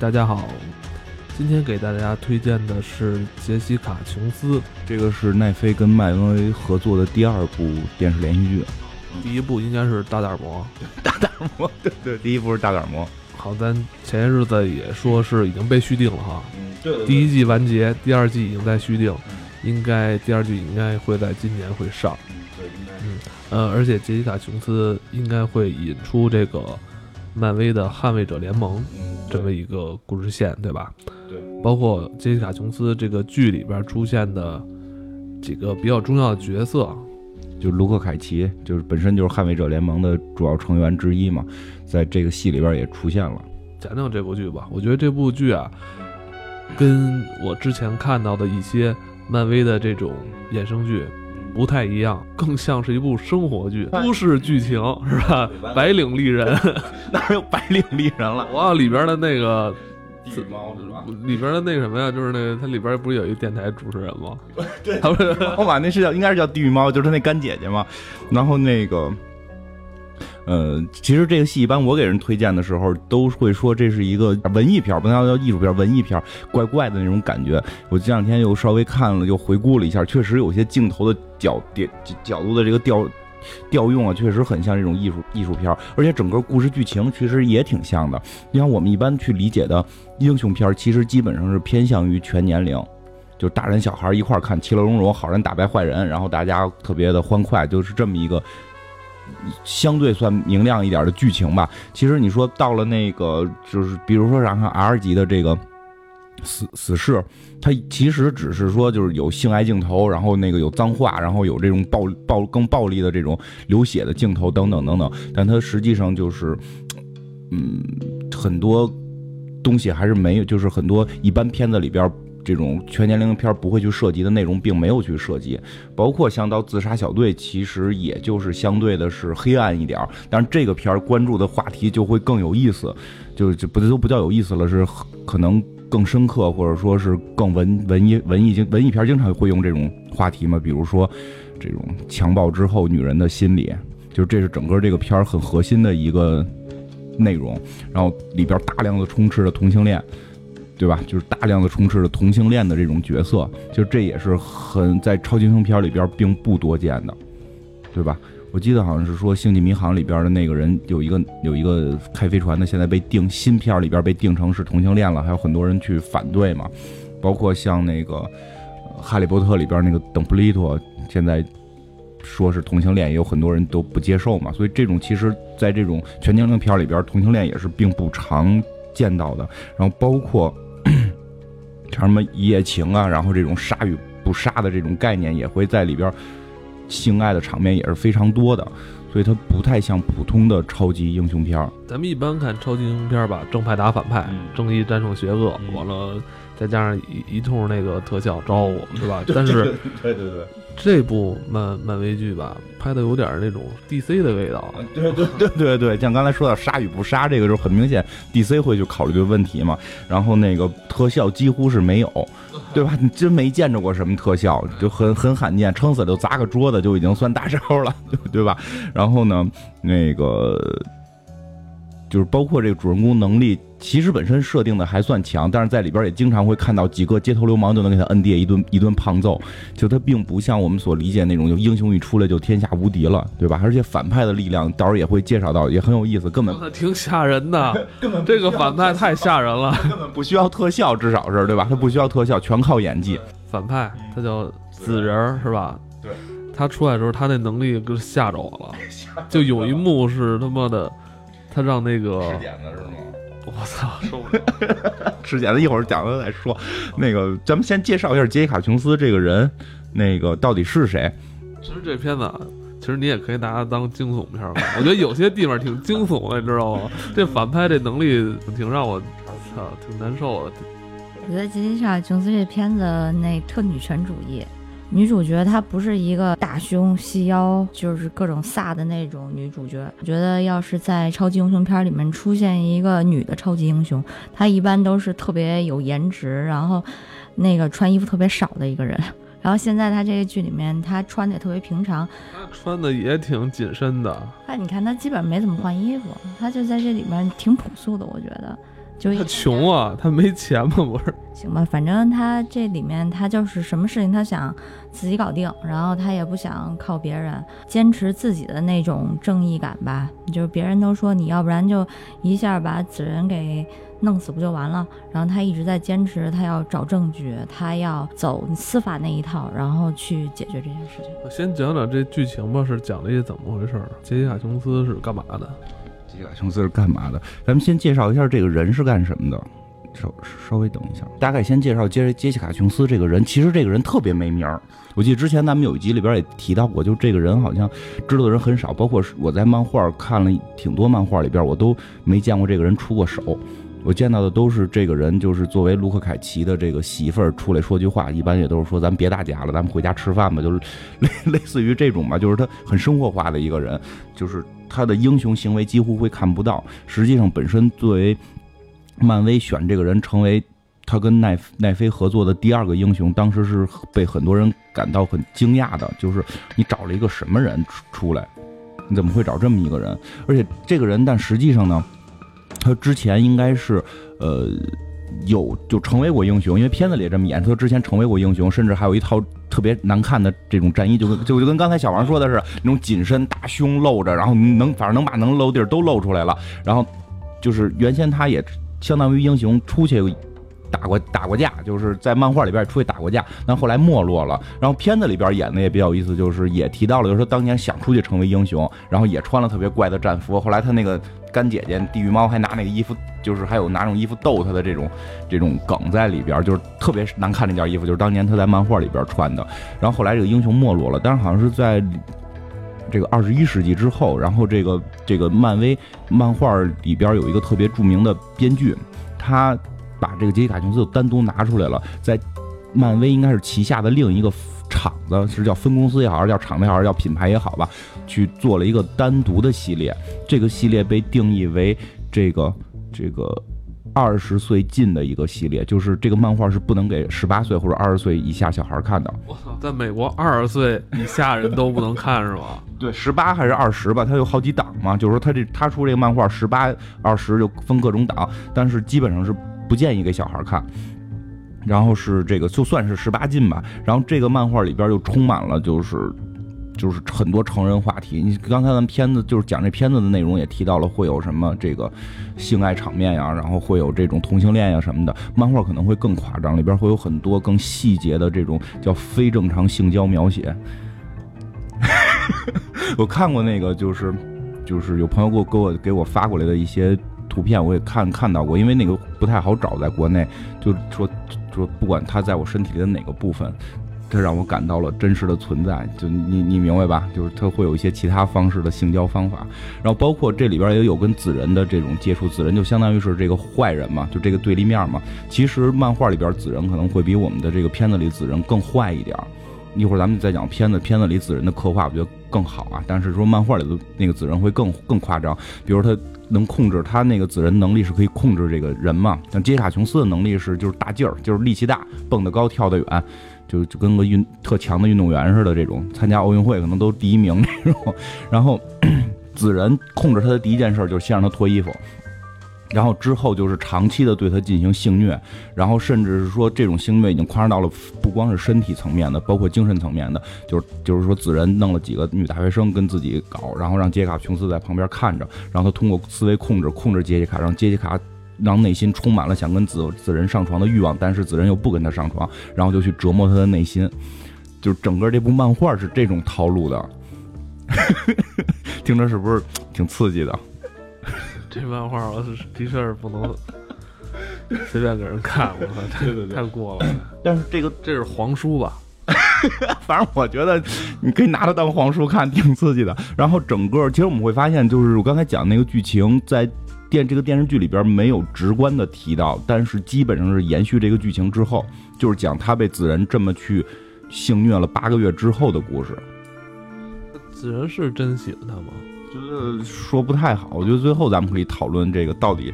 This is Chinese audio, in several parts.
大家好，今天给大家推荐的是杰西卡·琼斯，这个是奈飞跟漫威合作的第二部电视连续剧，第一部应该是大胆魔，大胆魔，对对，第一部是大胆魔。好，咱前些日子也说是已经被续订了哈，嗯，对第一季完结，第二季已经在续订，应该第二季应该会在今年会上，对，应该。嗯，呃，而且杰西卡·琼斯应该会引出这个漫威的捍卫者联盟。嗯，这么一个故事线，对吧？对，包括杰西卡·琼斯这个剧里边出现的几个比较重要的角色，就卢克凯奇，就是本身就是捍卫者联盟的主要成员之一嘛，在这个戏里边也出现了。讲讲这部剧吧。我觉得这部剧啊，跟我之前看到的一些漫威的这种衍生剧不太一样，更像是一部生活剧，都市剧情是吧？白领丽人，哪有白领丽人了？哇，里边的那个地狱猫是吧？里边的那个什么呀，就是那个它里边不是有一个电台主持人吗？对他不是我把那是叫应该是叫地狱猫，就是他那干姐姐嘛。然后那个，呃，其实这个戏一般我给人推荐的时候，都会说这是一个文艺片儿，不能叫艺术片儿，文艺片儿，怪怪的那种感觉。我这两天又稍微看了，又回顾了一下，确实有些镜头的角点角度的这个调。调用啊，确实很像这种艺术艺术片儿，而且整个故事剧情其实也挺像的。你看，我们一般去理解的英雄片儿，其实基本上是偏向于全年龄，就大人小孩一块儿看，其乐融融，好人打败坏人，然后大家特别的欢快，就是这么一个相对算明亮一点的剧情吧。其实你说到了那个，就是比如说然后 R 级的这个死死侍，它其实只是说就是有性爱镜头，然后那个有脏话，然后有这种暴暴更暴力的这种流血的镜头等等等等，但它实际上就是，嗯，很多东西还是没有，就是很多一般片子里边。这种全年龄片不会去涉及的内容，并没有去涉及，包括像到自杀小队，其实也就是相对的是黑暗一点儿，但是这个片儿关注的话题就会更有意思，就就不都不叫有意思了，是可能更深刻，或者说是更文文艺文艺经文艺片经常会用这种话题嘛，比如说这种强暴之后女人的心理，就这是整个这个片儿很核心的一个内容，然后里边大量的充斥着同性恋。对吧？就是大量的充斥着同性恋的这种角色，就这也是很在超级英雄片里边并不多见的，对吧？我记得好像是说《星际迷航》里边的那个人有一个有一个开飞船的，现在被定新片里边被定成是同性恋了，还有很多人去反对嘛。包括像那个《哈利波特》里边那个邓布利多，现在说是同性恋，也有很多人都不接受嘛。所以这种其实在这种全年龄片里边，同性恋也是并不常见到的。然后包括。像什么一夜情啊，然后这种杀与不杀的这种概念也会在里边，性爱的场面也是非常多的，所以它不太像普通的超级英雄片儿。咱们一般看超级英雄片吧，正派打反派，嗯正义战胜邪恶，嗯完了再加上一一通那个特效招呼，是吧？但是对对对，这部漫漫威剧吧，拍的有点那种 DC 的味道。对对对对对，像刚才说到杀与不杀这个，就很明显 DC 会去考虑这个问题嘛。然后那个特效几乎是没有，对吧？你真没见着过什么特效，就很很罕见，撑死就砸个桌子就已经算大招了，对对吧？然后呢，那个就是包括这个主人公能力，其实本身设定的还算强，但是在里边也经常会看到几个街头流氓就能给他摁地一顿一顿胖揍，就他并不像我们所理解那种，就英雄一出来就天下无敌了，对吧？而且反派的力量，到时候也会介绍到，也很有意思，根本挺吓人的，根本这个反派太吓人了。根本不需要特效，至少是对吧？他不需要特效，全靠演技。反派他叫紫人儿，是吧？对。他出来的时候，他那能力就吓着我了。就有一幕是他妈的，他让那个点子是吗？我操，受不了。吃点子一会儿讲了再说。那个，咱们先介绍一下杰西卡·琼斯这个人，那个到底是谁？其实这片子啊，其实你也可以拿它当惊悚片儿。我觉得有些地方挺惊悚的，你知道吗？这反派这能力挺让我操，挺难受的。我觉得杰西卡·琼斯这片子那特女权主义，女主角她不是一个大胸细腰，就是各种飒的那种女主角。我觉得要是在超级英雄片里面出现一个女的超级英雄，她一般都是特别有颜值，然后那个穿衣服特别少的一个人。然后现在她这个剧里面，她穿的也特别平常，她穿的也挺紧身的，她你看她基本没怎么换衣服，她就在这里面挺朴素的，我觉得。就他穷啊，他没钱嘛，不是？行吧，反正他这里面他就是什么事情他想自己搞定，然后他也不想靠别人，坚持自己的那种正义感吧。就是别人都说你要不然就一下把子仁给弄死不就完了，然后他一直在坚持，他要找证据，他要走司法那一套，然后去解决这件事情。我先讲讲这剧情吧，是讲了一些怎么回事儿。杰西卡·琼斯是干嘛的？杰西卡·琼斯是干嘛的？咱们先介绍一下这个人是干什么的。稍稍微等一下，大概先介绍杰杰西卡·琼斯这个人。其实这个人特别没名儿。我记得之前咱们有一集里边也提到过，就这个人好像知道的人很少。包括我在漫画看了挺多漫画里边，我都没见过这个人出过手。我见到的都是这个人，就是作为卢克·凯奇的这个媳妇儿出来说句话，一般也都是说咱别打架了，咱们回家吃饭吧，就是 类类似于这种吧。就是他很生活化的一个人，就是他的英雄行为几乎会看不到。实际上，本身作为漫威选这个人成为他跟奈奈飞合作的第二个英雄，当时是被很多人感到很惊讶的，就是你找了一个什么人出出来？你怎么会找这么一个人？而且这个人，但实际上呢，他之前应该是呃有就成为过英雄，因为片子里这么演，他之前成为过英雄，甚至还有一套特别难看的这种战衣，就跟就就跟刚才小王说的是那种紧身大胸露着，然后能反正能把能露地儿都露出来了，然后就是原先他也。相当于英雄出去打过打过架，就是在漫画里边出去打过架，但后来没落了。然后片子里边演的也比较有意思，就是也提到了，就是说当年想出去成为英雄，然后也穿了特别怪的战服。后来他那个干姐姐地狱猫还拿那个衣服，就是还有拿那种衣服逗他的这种这种梗在里边，就是特别难看那件衣服，就是当年他在漫画里边穿的。然后后来这个英雄没落了，但是好像是在。这个二十一世纪之后，然后这个这个漫威漫画里边有一个特别著名的编剧，他把这个杰西卡琼斯单独拿出来了，在漫威应该是旗下的另一个厂子，是叫分公司也好，还是叫厂子也好，还是叫品牌也好吧，去做了一个单独的系列。这个系列被定义为这个这个。二十岁进的一个系列，就是这个漫画是不能给十八岁或者二十岁以下小孩看的。我操，在美国二十岁以下人都不能看是吗？对，十八还是二十吧，它有好几档嘛。就是说，它这它出这个漫画，十八、二十就分各种档，但是基本上是不建议给小孩看。然后是这个，就算是十八禁吧。然后这个漫画里边又充满了就是。就是很多成人话题，你刚才咱们片子就是讲这片子的内容也提到了会有什么这个性爱场面呀，然后会有这种同性恋呀什么的。漫画可能会更夸张，里边会有很多更细节的这种叫非正常性交描写。我看过那个，就是就是有朋友给我给我给我发过来的一些图片，我也看看到过，因为那个不太好找，在国内就说说不管它在我身体里的哪个部分。它让我感到了真实的存在，就你你明白吧？就是它会有一些其他方式的性交方法，然后包括这里边也有跟紫人的这种接触，紫人就相当于是这个坏人嘛，就这个对立面嘛。其实漫画里边紫人可能会比我们的这个片子里紫人更坏一点。一会儿咱们再讲片子，片子里紫人的刻画我觉得更好啊。但是说漫画里的那个紫人会更更夸张，比如他能控制他那个紫人能力是可以控制这个人嘛。像杰卡琼斯的能力是就是大劲儿，就是力气大，蹦得高，跳得远。就就跟个运特强的运动员似的，这种参加奥运会可能都第一名那种。然后 子人控制他的第一件事就是先让他脱衣服，然后之后就是长期的对他进行性虐，然后甚至是说这种性虐已经夸张到了不光是身体层面的，包括精神层面的，就是就是说子仁弄了几个女大学生跟自己搞，然后让杰西卡琼斯在旁边看着，然后他通过思维控制控制杰西卡，让杰西卡。让内心充满了想跟子子仁上床的欲望，但是子仁又不跟他上床，然后就去折磨他的内心，就是整个这部漫画是这种套路的，听着是不是挺刺激的？这漫画我是的确是不能随便给人看，我操，对对对，太过了。但是这个这是黄书吧？反正我觉得你可以拿它当黄书看，挺刺激的。然后整个其实我们会发现，就是我刚才讲那个剧情在。电这个电视剧里边没有直观的提到，但是基本上是延续这个剧情之后，就是讲他被子人这么去性虐了八个月之后的故事。子人是真喜欢他吗？觉得说不太好。我觉得最后咱们可以讨论这个到底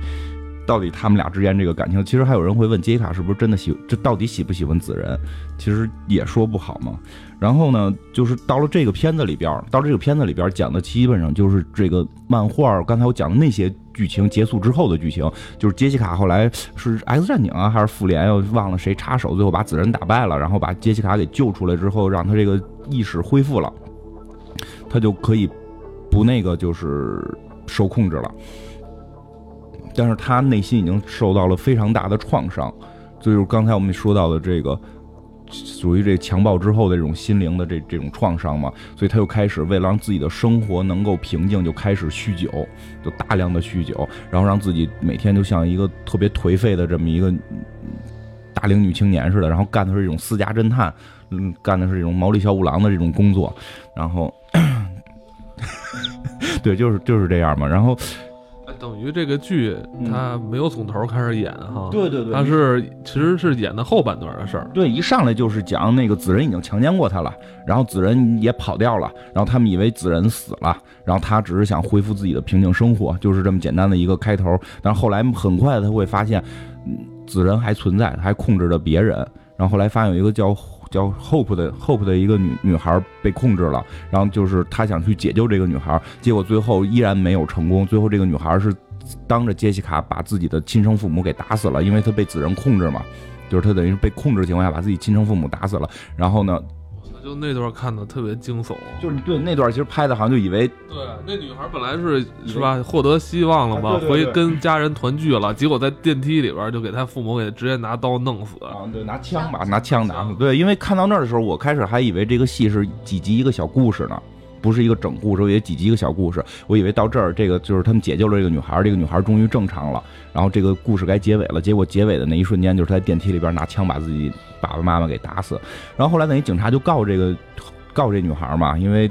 到底他们俩之间这个感情。其实还有人会问杰西卡是不是真的喜这到底喜不喜欢紫人？其实也说不好嘛。然后呢，就是到了这个片子里边，到这个片子里边讲的基本上就是这个漫画。刚才我讲的那些。剧情结束之后的剧情，就是杰西卡后来是 X 战警啊还是复联，又忘了谁插手，最后把紫人打败了，然后把杰西卡给救出来之后，让他这个意识恢复了，他就可以不那个就是受控制了。但是他内心已经受到了非常大的创伤，就是刚才我们说到的这个。属于这强暴之后的这种心灵的这这种创伤嘛，所以他又开始为了让自己的生活能够平静，就开始酗酒，就大量的酗酒，然后让自己每天就像一个特别颓废的这么一个大龄女青年似的，然后干的是这种私家侦探，嗯，干的是这种毛利小五郎的这种工作，然后，对，就是就是这样嘛，然后。等于这个剧他没有从头开始演哈，对对对，他是其实是演的后半段的事儿。对，一上来就是讲那个子仁已经强奸过他了，然后子仁也跑掉了，然后他们以为子仁死了，然后他只是想恢复自己的平静生活，就是这么简单的一个开头。但是后来很快他会发现，子仁还存在，还控制着别人。然后后来发现有一个叫叫 Hope 的 Hope 的一个女女孩被控制了，然后就是他想去解救这个女孩，结果最后依然没有成功。最后这个女孩是当着杰西卡把自己的亲生父母给打死了，因为她被子人控制嘛，就是她等于是被控制情况下把自己亲生父母打死了。然后呢？就那段看的特别惊悚，就是对那段其实拍的好像就以为对那女孩本来是是吧获得希望了嘛，回跟家人团聚了，结果在电梯里边就给他父母给直接拿刀弄死啊，对，拿枪吧，拿枪打死。对，因为看到那儿的时候，我开始还以为这个戏是几集一个小故事呢。不是一个整故事，我以为几集一个小故事。我以为到这儿，这个就是他们解救了这个女孩，这个女孩终于正常了，然后这个故事该结尾了。结果结尾的那一瞬间，就是他在电梯里边拿枪把自己爸爸妈妈给打死。然后后来等于警察就告这个告这女孩嘛，因为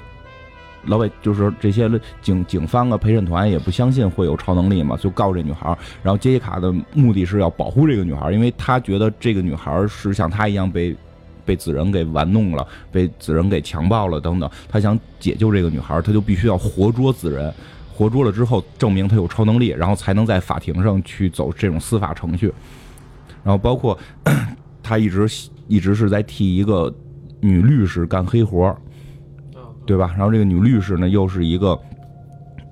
老百就是这些警警方啊陪审团也不相信会有超能力嘛，就告这女孩。然后杰西卡的目的是要保护这个女孩，因为他觉得这个女孩是像他一样被。被子人给玩弄了，被子人给强暴了，等等。他想解救这个女孩，他就必须要活捉子人，活捉了之后证明他有超能力，然后才能在法庭上去走这种司法程序。然后包括 他一直一直是在替一个女律师干黑活，对吧？然后这个女律师呢，又是一个。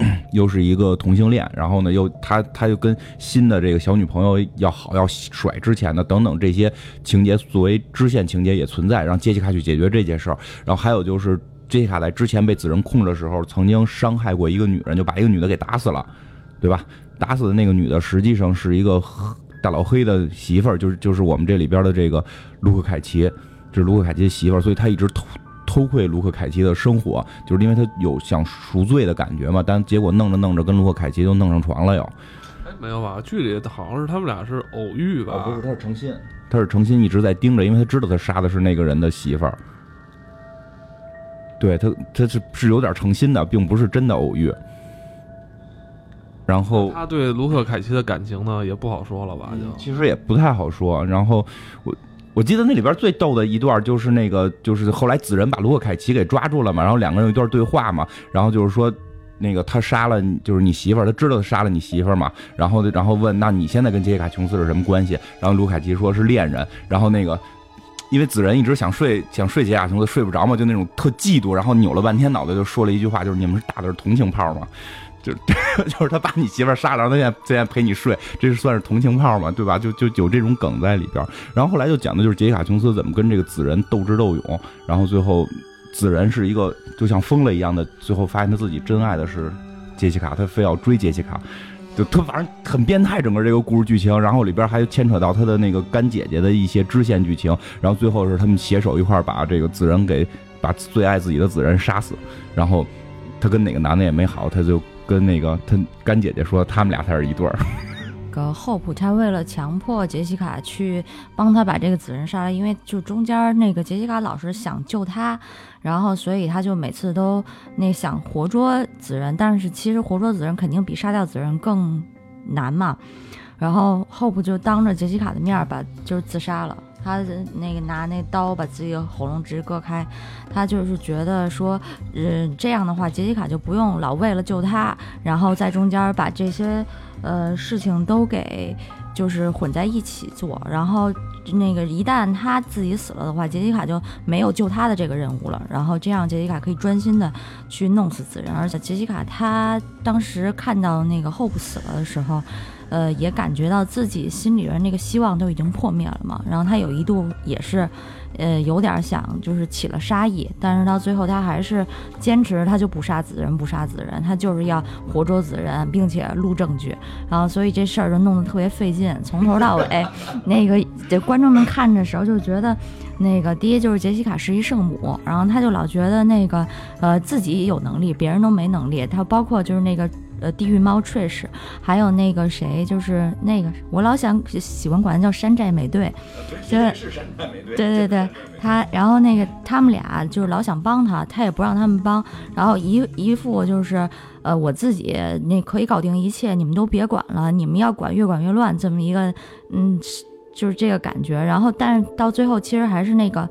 又是一个同性恋，然后呢，又他他就跟新的这个小女朋友要好，要甩之前的等等这些情节作为支线情节也存在，让杰西卡去解决这件事儿。然后还有就是杰西卡在之前被子人控制的时候，曾经伤害过一个女人，就把一个女的给打死了，对吧？打死的那个女的实际上是一个大老黑的媳妇儿，就是就是我们这里边的这个卢克凯奇，这是卢克凯奇的媳妇儿，所以他一直偷。窥卢克凯奇的生活，就是因为他有想赎罪的感觉嘛，但结果弄着弄着跟卢克凯奇就弄上床了又。哎，没有吧？剧里好像是他们俩是偶遇吧？不是，他是诚心，他是诚心一直在盯着，因为他知道他杀的是那个人的媳妇儿。对他，他是是有点诚心的，并不是真的偶遇。然后他对卢克凯奇的感情呢，也不好说了吧？就其实也不太好说。然后我。我记得那里边最逗的一段就是那个，就是后来子仁把卢克凯奇给抓住了嘛，然后两个人有一段对话嘛，然后就是说，那个他杀了就是你媳妇儿，他知道他杀了你媳妇儿嘛，然后然后问那你现在跟杰西卡琼斯是什么关系？然后卢凯奇说是恋人，然后那个因为子仁一直想睡想睡杰西卡琼斯睡不着嘛，就那种特嫉妒，然后扭了半天脑袋就说了一句话，就是你们是打的是同情炮吗？就 就是他把你媳妇杀了，他现在现在陪你睡，这是算是同情炮嘛，对吧？就就有这种梗在里边。然后后来就讲的就是杰西卡琼斯怎么跟这个紫人斗智斗勇，然后最后紫人是一个就像疯了一样的，最后发现他自己真爱的是杰西卡，他非要追杰西卡，就他反正很变态，整个这个故事剧情。然后里边还牵扯到他的那个干姐姐的一些支线剧情。然后最后是他们携手一块把这个紫人给把最爱自己的紫人杀死。然后他跟哪个男的也没好，他就。跟那个他干姐姐说，他们俩才是一对儿。个 Hope 他为了强迫杰西卡去帮他把这个紫人杀了，因为就中间那个杰西卡老是想救他，然后所以他就每次都那想活捉紫人，但是其实活捉紫人肯定比杀掉紫人更难嘛。然后 Hope 就当着杰西卡的面把就是自杀了。他那个拿那刀把自己的喉咙直接割开，他就是觉得说，嗯，这样的话杰西卡就不用老为了救他，然后在中间把这些呃事情都给就是混在一起做，然后那个一旦他自己死了的话，杰西卡就没有救他的这个任务了，然后这样杰西卡可以专心的去弄死此人，而且杰西卡他当时看到那个 Hope 死了的时候。呃，也感觉到自己心里边那个希望都已经破灭了嘛。然后他有一度也是，呃，有点想就是起了杀意，但是到最后他还是坚持，他就不杀子人，不杀子人，他就是要活捉子人，并且录证据。然后所以这事儿就弄得特别费劲，从头到尾，那个这观众们看的时候就觉得，那个第一就是杰西卡是一圣母，然后他就老觉得那个呃自己有能力，别人都没能力。他包括就是那个。呃，地狱猫 Trish，还有那个谁，就是那个我老想喜欢管他叫山寨美队，对，是山寨美队，对对对，他，然后那个他们俩就是老想帮他，他也不让他们帮，然后一一副就是呃我自己那可以搞定一切，你们都别管了，你们要管越管越乱，这么一个嗯，就是这个感觉。然后但是到最后其实还是那个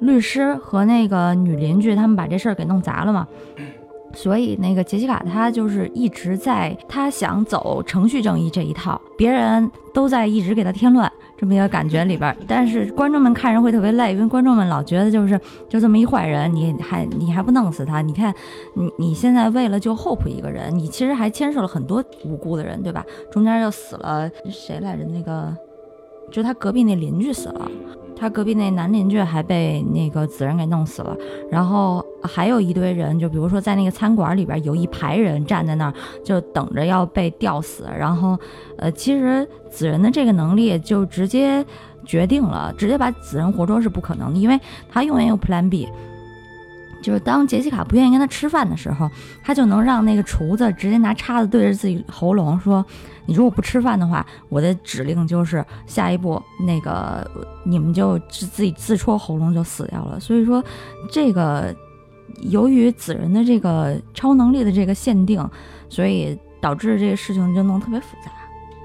律师和那个女邻居他们把这事儿给弄砸了嘛。所以那个杰西卡她就是一直在，她想走程序正义这一套，别人都在一直给她添乱，这么一个感觉里边。但是观众们看着会特别累，因为观众们老觉得就是就这么一坏人，你还你还不弄死他？你看你你现在为了救 Hope 一个人，你其实还牵涉了很多无辜的人，对吧？中间又死了谁来着？那个就他隔壁那邻居死了。他隔壁那男邻居还被那个子人给弄死了，然后还有一堆人，就比如说在那个餐馆里边有一排人站在那儿，就等着要被吊死。然后，呃，其实子人的这个能力就直接决定了，直接把子人活捉是不可能的，因为他永远有 Plan B。就是当杰西卡不愿意跟他吃饭的时候，他就能让那个厨子直接拿叉子对着自己喉咙说：“你如果不吃饭的话，我的指令就是下一步那个你们就自自己自戳喉咙就死掉了。”所以说，这个由于子人的这个超能力的这个限定，所以导致这个事情就弄特别复杂。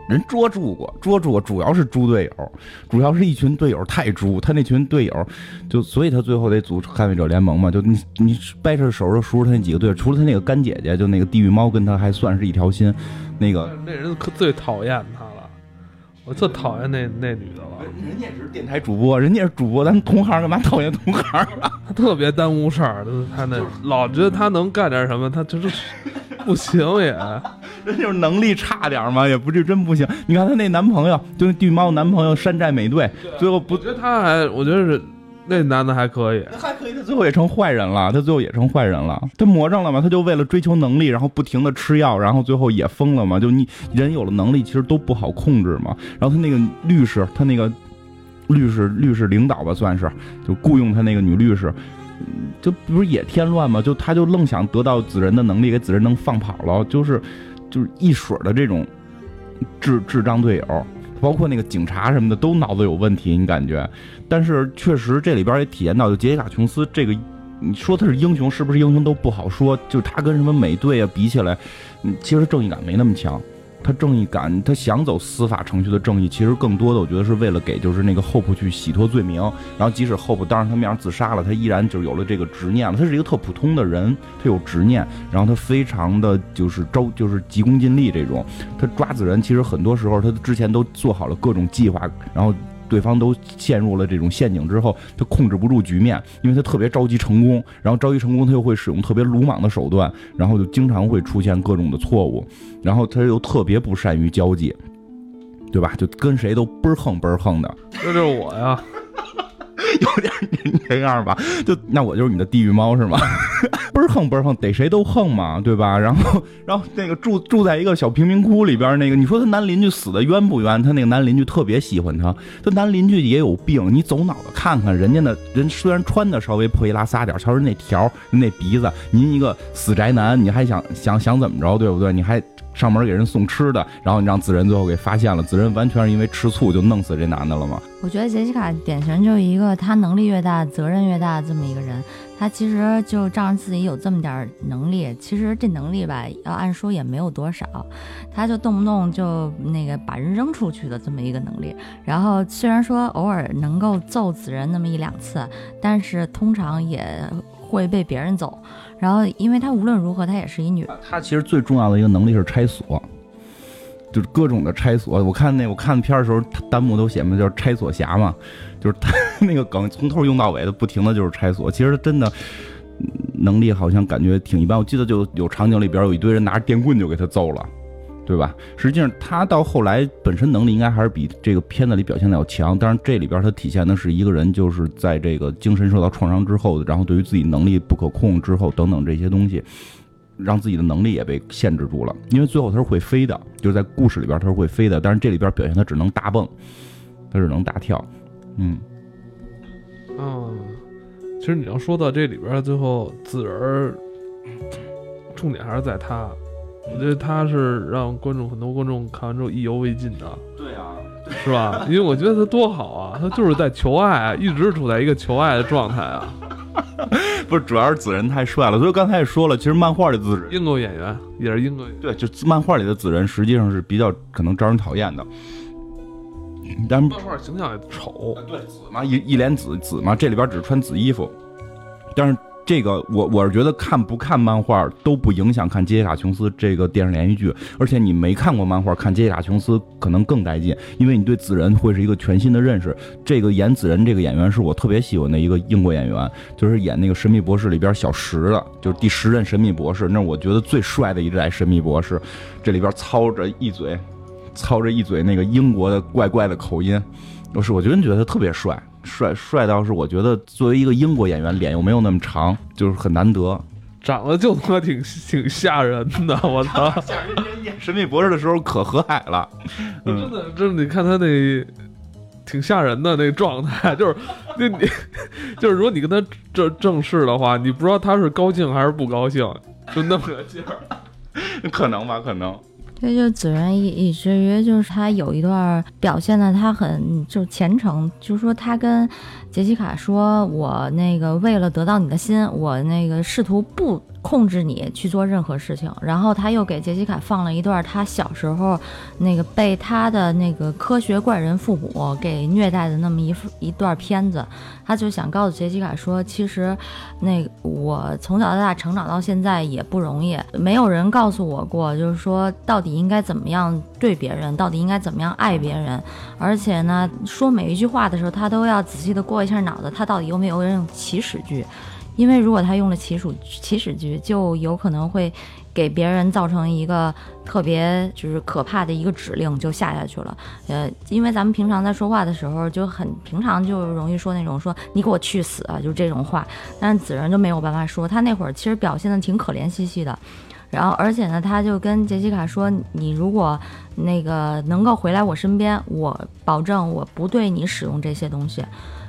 人捉住过，捉住过，主要是猪队友，主要是一群队友太猪，他那群队友就，所以他最后得组捍卫者联盟嘛，就你你掰着手手数他那几个队友，除了他那个干姐姐，就那个地狱猫跟他还算是一条心，那个那人可最讨厌他了，我最讨厌那那女的了，人家是电台主播，人家是主播，咱同行干嘛讨厌同行啊？他特别耽误事儿，他那老觉得他能干点什么，他就是不行也。人就是能力差点嘛，也不是真不行。你看她那男朋友，就那地猫男朋友山寨美队，最后不，我觉得她还，我觉得是那男的还可以，还可以。他最后也成坏人了，他最后也成坏人了。他魔怔了嘛？他就为了追求能力，然后不停的吃药，然后最后也疯了嘛？就你人有了能力，其实都不好控制嘛。然后他那个律师，他那个律师律师领导吧，算是就雇佣他那个女律师，就不是也添乱吗？就他就愣想得到子人的能力，给子人能放跑了，就是。就是一水的这种智智障队友，包括那个警察什么的都脑子有问题，你感觉？但是确实这里边也体验到，就杰西卡·琼斯这个，你说他是英雄是不是英雄都不好说，就他跟什么美队啊比起来，嗯，其实正义感没那么强。他正义感，他想走司法程序的正义，其实更多的我觉得是为了给就是那个 Hope 去洗脱罪名。然后即使 Hope 当着他面自杀了，他依然就有了这个执念了。他是一个特普通的人，他有执念，然后他非常的就是招就是急功近利这种。他抓子人，其实很多时候他之前都做好了各种计划，然后。对方都陷入了这种陷阱之后，他控制不住局面，因为他特别着急成功，然后着急成功，他又会使用特别鲁莽的手段，然后就经常会出现各种的错误，然后他又特别不善于交际，对吧？就跟谁都倍儿横倍儿横的，这就是我呀。有点你这样吧，就那我就是你的地狱猫是吗？倍儿横倍儿横，逮谁都横嘛，对吧？然后，然后那个住住在一个小贫民窟里边，那个你说他男邻居死的冤不冤？他那个男邻居特别喜欢他，他男邻居也有病，你走脑子看看，人家那人虽然穿的稍微破衣拉撒点，瞧人那条，那鼻子，您一个死宅男，你还想想想怎么着，对不对？你还。上门给人送吃的，然后你让子仁最后给发现了，子仁完全是因为吃醋就弄死这男的了吗？我觉得杰西卡典型就是一个他能力越大，责任越大这么一个人。他其实就仗着自己有这么点能力，其实这能力吧，要按说也没有多少，他就动不动就那个把人扔出去的这么一个能力。然后虽然说偶尔能够揍子仁那么一两次，但是通常也会被别人揍。然后，因为她无论如何，她也是一女。她其实最重要的一个能力是拆锁，就是各种的拆锁。我看那我看片的时候，弹幕都写嘛，叫拆锁侠嘛，就是他那个梗从头用到尾的，不停的就是拆锁。其实真的能力好像感觉挺一般。我记得就有场景里边有一堆人拿着电棍就给他揍了。对吧？实际上，他到后来本身能力应该还是比这个片子里表现的要强。当然，这里边他体现的是一个人就是在这个精神受到创伤之后，然后对于自己能力不可控之后等等这些东西，让自己的能力也被限制住了。因为最后他是会飞的，就是在故事里边他是会飞的，但是这里边表现他只能大蹦，他只能大跳。嗯，啊，其实你要说到这里边，最后紫儿，重点还是在他，我觉得他是让观众很多观众看完之后意犹未尽的，对啊，是吧？因为我觉得他多好啊，他就是在求爱啊，一直处在一个求爱的状态啊。不是，主要是紫人太帅了。所以刚才也说了，其实漫画里的紫人，英国演员也是英国演员，对，就漫画里的紫人实际上是比较可能招人讨厌的。但是漫画形象也丑，对紫嘛，一一脸紫紫嘛，这里边只穿紫衣服。但是这个我我是觉得看不看漫画都不影响看杰西卡琼斯这个电视连续剧，而且你没看过漫画，看杰西卡琼斯可能更带劲，因为你对紫人会是一个全新的认识。这个演紫人这个演员是我特别喜欢的一个英国演员，就是演那个《神秘博士》里边小十的，就是第十任神秘博士，那我觉得最帅的一代神秘博士，这里边操着一嘴。操着一嘴那个英国的怪怪的口音，我是我觉得觉得他特别帅，帅帅到是我觉得作为一个英国演员，脸又没有那么长，就是很难得。长得就他妈挺 挺吓人的，我操！演 神秘博士的时候可和蔼了，嗯真的，真的，你看他那挺吓人的那个状态，就是那你就是如果你跟他正正式的话，你不知道他是高兴还是不高兴，就那么个劲儿。可能吧，可能。这就子仁以以至于就是他有一段表现的他很就虔诚，就是说他跟杰西卡说：“我那个为了得到你的心，我那个试图不控制你去做任何事情。”然后他又给杰西卡放了一段他小时候那个被他的那个科学怪人父母给虐待的那么一一段片子，他就想告诉杰西卡说：“其实那个我从小到大成长到现在也不容易，没有人告诉我过，就是说到底应该怎么样对别人，到底应该怎么样爱别人。而且呢，说每一句话的时候，他都要仔细的过一下脑子，他到底有没有用祈使句？因为如果他用了祈使祈使句，就有可能会给别人造成一个特别就是可怕的一个指令，就下下去了。呃，因为咱们平常在说话的时候就很平常，就容易说那种说你给我去死啊，就这种话。但是子仁就没有办法说，他那会儿其实表现的挺可怜兮兮的。然后，而且呢，他就跟杰西卡说：“你如果那个能够回来我身边，我保证我不对你使用这些东西。”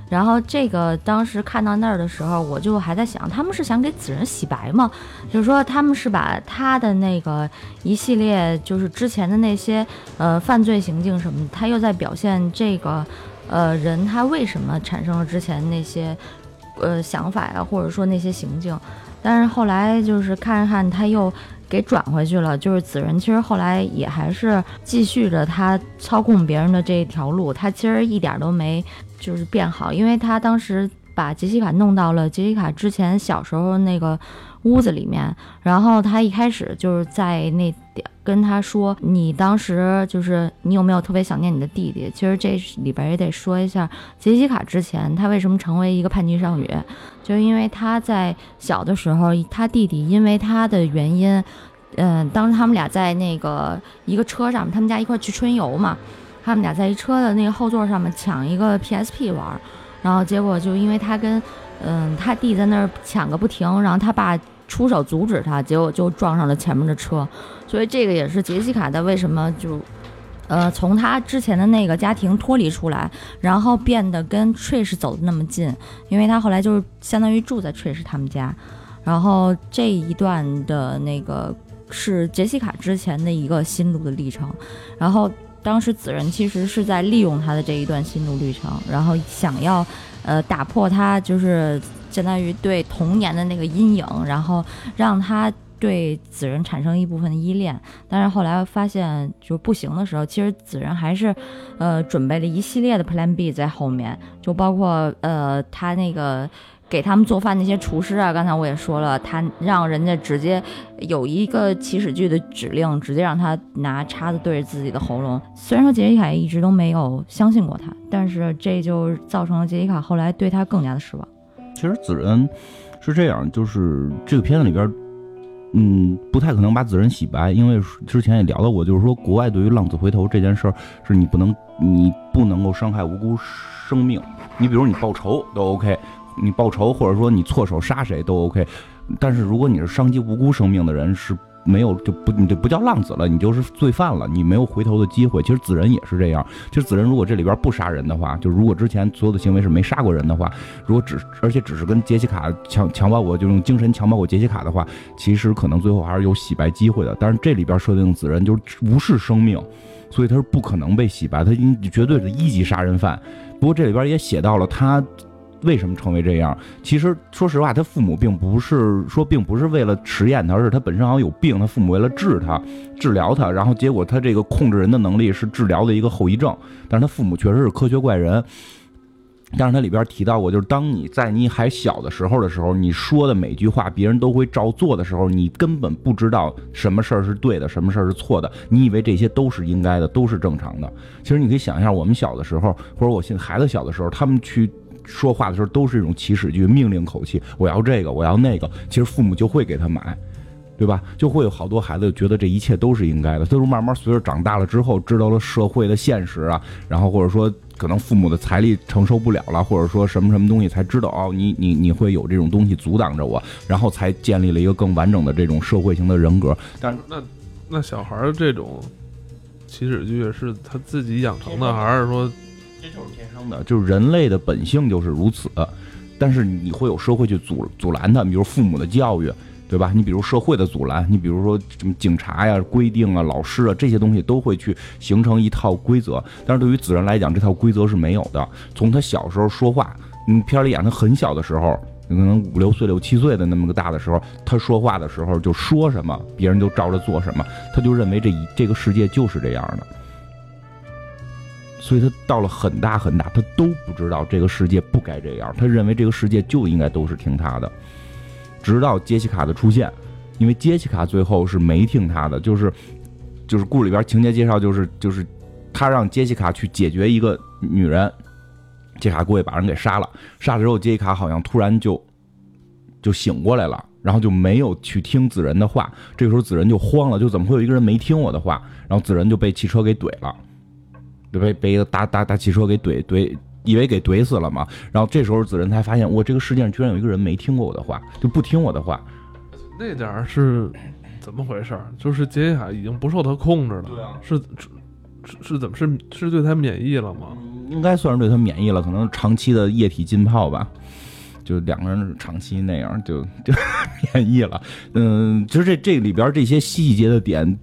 然后这个当时看到那儿的时候，我就还在想，他们是想给子仁洗白吗？就是说他们是把他的那个一系列就是之前的那些呃犯罪行径什么，他又在表现这个呃人他为什么产生了之前那些呃想法呀，或者说那些行径。但是后来就是看着看，他又给转回去了。就是子仁其实后来也还是继续着他操控别人的这一条路，他其实一点都没就是变好，因为他当时把杰西卡弄到了杰西卡之前小时候那个屋子里面，然后他一开始就是在那点跟他说：“你当时就是你有没有特别想念你的弟弟？”其实这里边也得说一下，杰西卡之前他为什么成为一个叛逆少女。就是因为他在小的时候，他弟弟因为他的原因，嗯，当时他们俩在那个一个车上，他们家一块去春游嘛，他们俩在一车的那个后座上面抢一个 PSP 玩，然后结果就因为他跟嗯他弟在那儿抢个不停，然后他爸出手阻止他，结果就撞上了前面的车，所以这个也是杰西卡的为什么就。呃，从他之前的那个家庭脱离出来，然后变得跟 Trish 走的那么近，因为他后来就是相当于住在 Trish 他们家，然后这一段的那个是杰西卡之前的一个心路的历程，然后当时子仁其实是在利用他的这一段心路历程，然后想要呃打破他就是相当于对童年的那个阴影，然后让他。对子仁产生一部分的依恋，但是后来发现就不行的时候，其实子仁还是，呃，准备了一系列的 Plan B 在后面，就包括呃他那个给他们做饭那些厨师啊，刚才我也说了，他让人家直接有一个起始句的指令，直接让他拿叉子对着自己的喉咙。虽然说杰西卡一直都没有相信过他，但是这就造成了杰西卡后来对他更加的失望。其实子仁是这样，就是这个片子里边，嗯，不太可能把子仁洗白，因为之前也聊到过，就是说国外对于浪子回头这件事儿，是你不能，你不能够伤害无辜生命。你比如你报仇都 OK，你报仇或者说你错手杀谁都 OK，但是如果你是伤及无辜生命的人是。没有就不你就不叫浪子了，你就是罪犯了，你没有回头的机会。其实子仁也是这样。其实子仁如果这里边不杀人的话，就如果之前所有的行为是没杀过人的话，如果只而且只是跟杰西卡强强暴过，就用精神强暴过杰西卡的话，其实可能最后还是有洗白机会的。但是这里边设定子仁就是无视生命，所以他是不可能被洗白，他绝对是一级杀人犯。不过这里边也写到了他。为什么成为这样？其实说实话，他父母并不是说，并不是为了实验他，而是他本身好像有病，他父母为了治他、治疗他，然后结果他这个控制人的能力是治疗的一个后遗症。但是他父母确实是科学怪人。但是他里边提到过，就是当你在你还小的时候的时候，你说的每句话别人都会照做的时候，你根本不知道什么事儿是对的，什么事儿是错的，你以为这些都是应该的，都是正常的。其实你可以想一下，我们小的时候，或者我现在孩子小的时候，他们去。说话的时候都是一种起始句、命令口气，我要这个，我要那个，其实父母就会给他买，对吧？就会有好多孩子觉得这一切都是应该的。都是慢慢随着长大了之后，知道了社会的现实啊，然后或者说可能父母的财力承受不了了，或者说什么什么东西才知道哦，你你你会有这种东西阻挡着我，然后才建立了一个更完整的这种社会型的人格。但是那那小孩这种起始句是他自己养成的，还是说？这就是天生的，就是人类的本性就是如此。但是你会有社会去阻阻拦他，比如父母的教育，对吧？你比如社会的阻拦，你比如说什么警察呀、规定啊、老师啊这些东西都会去形成一套规则。但是对于子人来讲，这套规则是没有的。从他小时候说话，嗯，片里演他很小的时候，可能五六岁、六七岁的那么个大的时候，他说话的时候就说什么，别人就照着做什么，他就认为这一这个世界就是这样的。所以他到了很大很大，他都不知道这个世界不该这样。他认为这个世界就应该都是听他的。直到杰西卡的出现，因为杰西卡最后是没听他的，就是就是故事里边情节介绍，就是就是他让杰西卡去解决一个女人，杰西卡过去把人给杀了。杀了之后，杰西卡好像突然就就醒过来了，然后就没有去听子仁的话。这个时候子仁就慌了，就怎么会有一个人没听我的话？然后子仁就被汽车给怼了。就被被一个大大大汽车给怼怼，以为给怼死了嘛。然后这时候子仁才发现，我这个世界上居然有一个人没听过我的话，就不听我的话。那点儿是怎么回事？就是杰西卡已经不受他控制了。对啊，是是是怎么是是对他免疫了吗？应该算是对他免疫了，可能长期的液体浸泡吧。就两个人长期那样，就就 免疫了。嗯，其实这这里边这些细节的点。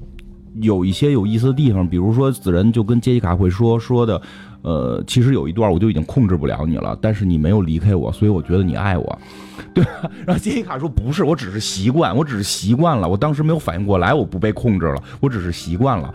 有一些有意思的地方，比如说子仁就跟杰西卡会说说的，呃，其实有一段我就已经控制不了你了，但是你没有离开我，所以我觉得你爱我，对吧？然后杰西卡说不是，我只是习惯，我只是习惯了，我当时没有反应过来，我不被控制了，我只是习惯了。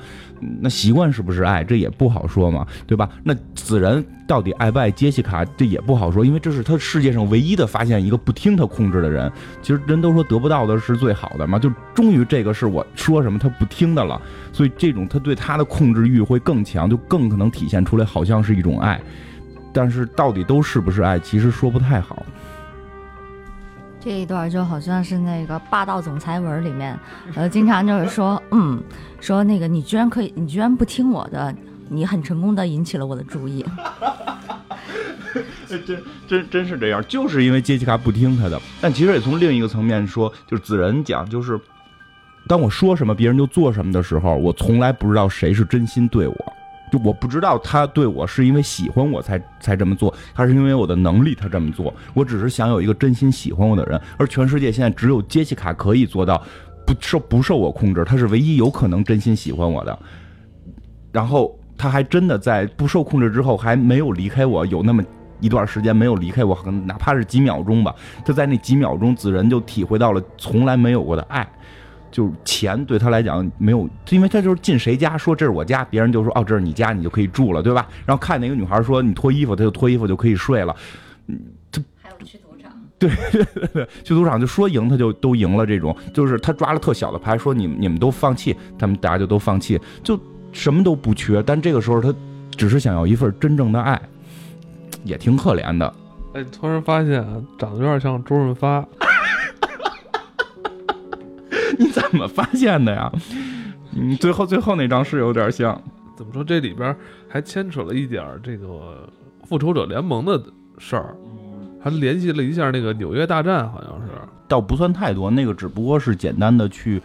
那习惯是不是爱？这也不好说嘛，对吧？那子仁到底爱不爱杰西卡？这也不好说，因为这是他世界上唯一的发现一个不听他控制的人。其实人都说得不到的是最好的嘛，就终于这个是我说什么他不听的了，所以这种他对他的控制欲会更强，就更可能体现出来，好像是一种爱。但是到底都是不是爱，其实说不太好。这一段就好像是那个霸道总裁文里面，呃，经常就是说，嗯，说那个你居然可以，你居然不听我的，你很成功的引起了我的注意。真真真是这样，就是因为杰西卡不听他的。但其实也从另一个层面说，就是子仁讲，就是当我说什么，别人就做什么的时候，我从来不知道谁是真心对我。就我不知道他对我是因为喜欢我才才这么做，还是因为我的能力他这么做。我只是想有一个真心喜欢我的人，而全世界现在只有杰西卡可以做到不受不受我控制，他是唯一有可能真心喜欢我的。然后他还真的在不受控制之后还没有离开我，有那么一段时间没有离开我，哪怕是几秒钟吧。他在那几秒钟，子仁就体会到了从来没有过的爱。就是钱对他来讲没有，因为他就是进谁家说这是我家，别人就说哦这是你家，你就可以住了，对吧？然后看哪个女孩说你脱衣服，他就脱衣服就可以睡了。嗯，他还有去赌场，对对对对，去赌场就说赢他就都赢了，这种就是他抓了特小的牌，说你们你们都放弃，他们大家就都放弃，就什么都不缺。但这个时候他只是想要一份真正的爱，也挺可怜的。哎，突然发现啊，长得有点像周润发。你怎么发现的呀？嗯，最后最后那张是有点像。怎么说？这里边还牵扯了一点这个复仇者联盟的事儿，还联系了一下那个纽约大战，好像是。倒不算太多，那个只不过是简单的去